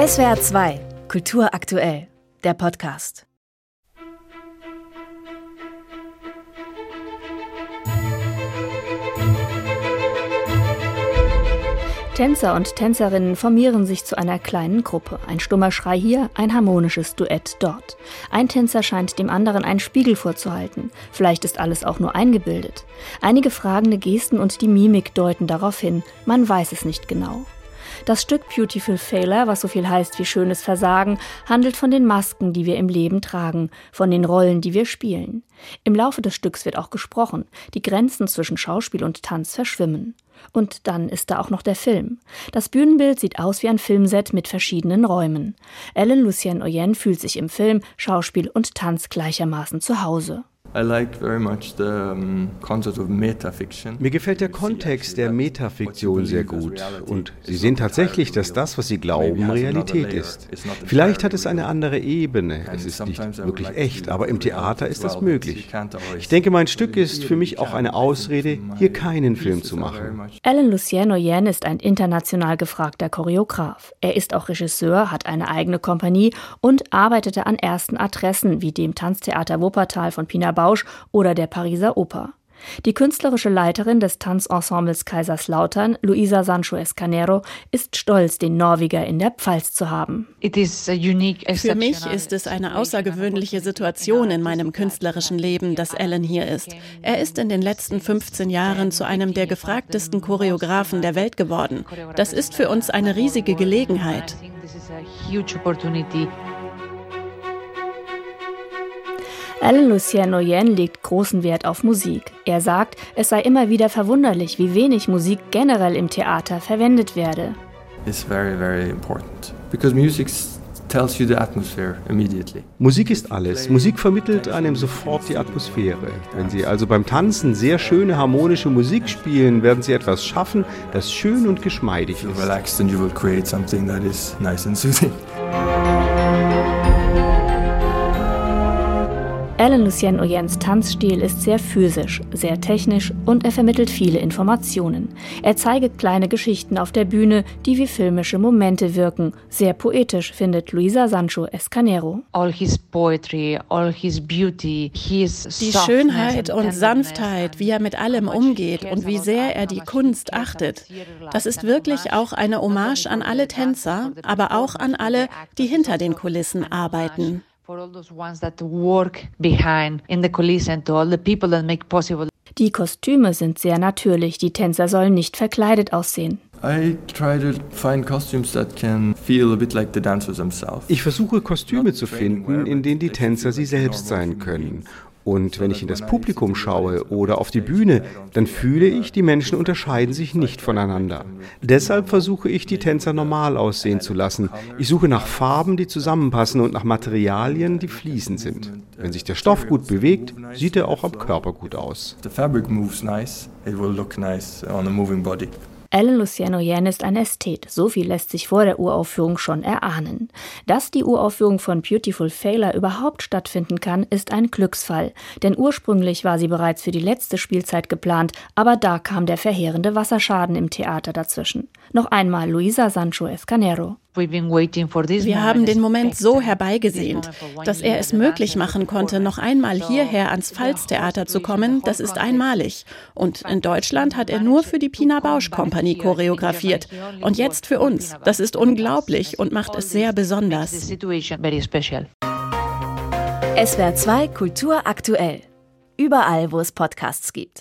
SWR 2, Kultur aktuell, der Podcast. Tänzer und Tänzerinnen formieren sich zu einer kleinen Gruppe. Ein stummer Schrei hier, ein harmonisches Duett dort. Ein Tänzer scheint dem anderen einen Spiegel vorzuhalten. Vielleicht ist alles auch nur eingebildet. Einige fragende Gesten und die Mimik deuten darauf hin. Man weiß es nicht genau. Das Stück Beautiful Failure, was so viel heißt wie schönes Versagen, handelt von den Masken, die wir im Leben tragen, von den Rollen, die wir spielen. Im Laufe des Stücks wird auch gesprochen, die Grenzen zwischen Schauspiel und Tanz verschwimmen. Und dann ist da auch noch der Film. Das Bühnenbild sieht aus wie ein Filmset mit verschiedenen Räumen. Ellen Lucien Oyen fühlt sich im Film, Schauspiel und Tanz gleichermaßen zu Hause. Mir gefällt der Kontext der Metafiktion sehr gut. Und Sie sehen tatsächlich, dass das, was Sie glauben, Realität ist. Vielleicht hat es eine andere Ebene. Es ist nicht wirklich echt, aber im Theater ist das möglich. Ich denke, mein Stück ist für mich auch eine Ausrede, hier keinen Film zu machen. Alan Lucien Oyen ist ein international gefragter Choreograf. Er ist auch Regisseur, hat eine eigene Kompanie und arbeitete an ersten Adressen wie dem Tanztheater Wuppertal von Pina Bausch oder der Pariser Oper. Die künstlerische Leiterin des Tanzensembles Kaiserslautern, Luisa Sancho Escanero, ist stolz, den Norweger in der Pfalz zu haben. Für mich ist es eine außergewöhnliche Situation in meinem künstlerischen Leben, dass Alan hier ist. Er ist in den letzten 15 Jahren zu einem der gefragtesten Choreografen der Welt geworden. Das ist für uns eine riesige Gelegenheit. Alain Lucien Noyen legt großen Wert auf Musik. Er sagt, es sei immer wieder verwunderlich, wie wenig Musik generell im Theater verwendet werde. It's very, very important. Because music tells you the atmosphere immediately. Musik ist alles. Musik vermittelt einem sofort die Atmosphäre. Wenn Sie also beim Tanzen sehr schöne harmonische Musik spielen, werden Sie etwas schaffen, das schön und geschmeidig ist. Alan Lucien Oyens Tanzstil ist sehr physisch, sehr technisch und er vermittelt viele Informationen. Er zeigt kleine Geschichten auf der Bühne, die wie filmische Momente wirken. Sehr poetisch, findet Luisa Sancho Escanero. Die Schönheit und Sanftheit, wie er mit allem umgeht und wie sehr er die Kunst achtet. Das ist wirklich auch eine Hommage an alle Tänzer, aber auch an alle, die hinter den Kulissen arbeiten for all those ones that work behind in the coulisses and to all the people that make possible. Die Kostüme sind sehr natürlich, die Tänzer sollen nicht verkleidet aussehen. Ich versuche Kostüme zu finden, in denen die Tänzer sie selbst sein können. Und wenn ich in das Publikum schaue oder auf die Bühne, dann fühle ich, die Menschen unterscheiden sich nicht voneinander. Deshalb versuche ich, die Tänzer normal aussehen zu lassen. Ich suche nach Farben, die zusammenpassen und nach Materialien, die fließend sind. Wenn sich der Stoff gut bewegt, sieht er auch am Körper gut aus. The fabric moves nice, it will look nice on a moving body. Alan Luciano Yen ist ein Ästhet. So viel lässt sich vor der Uraufführung schon erahnen. Dass die Uraufführung von Beautiful Failure überhaupt stattfinden kann, ist ein Glücksfall. Denn ursprünglich war sie bereits für die letzte Spielzeit geplant, aber da kam der verheerende Wasserschaden im Theater dazwischen. Noch einmal Luisa Sancho Escanero. Wir haben den Moment so herbeigesehnt, dass er es möglich machen konnte, noch einmal hierher ans Pfalztheater zu kommen. Das ist einmalig. Und in Deutschland hat er nur für die Pina Bausch Kompanie choreografiert. Und jetzt für uns. Das ist unglaublich und macht es sehr besonders. SWR 2 Kultur aktuell. Überall, wo es Podcasts gibt.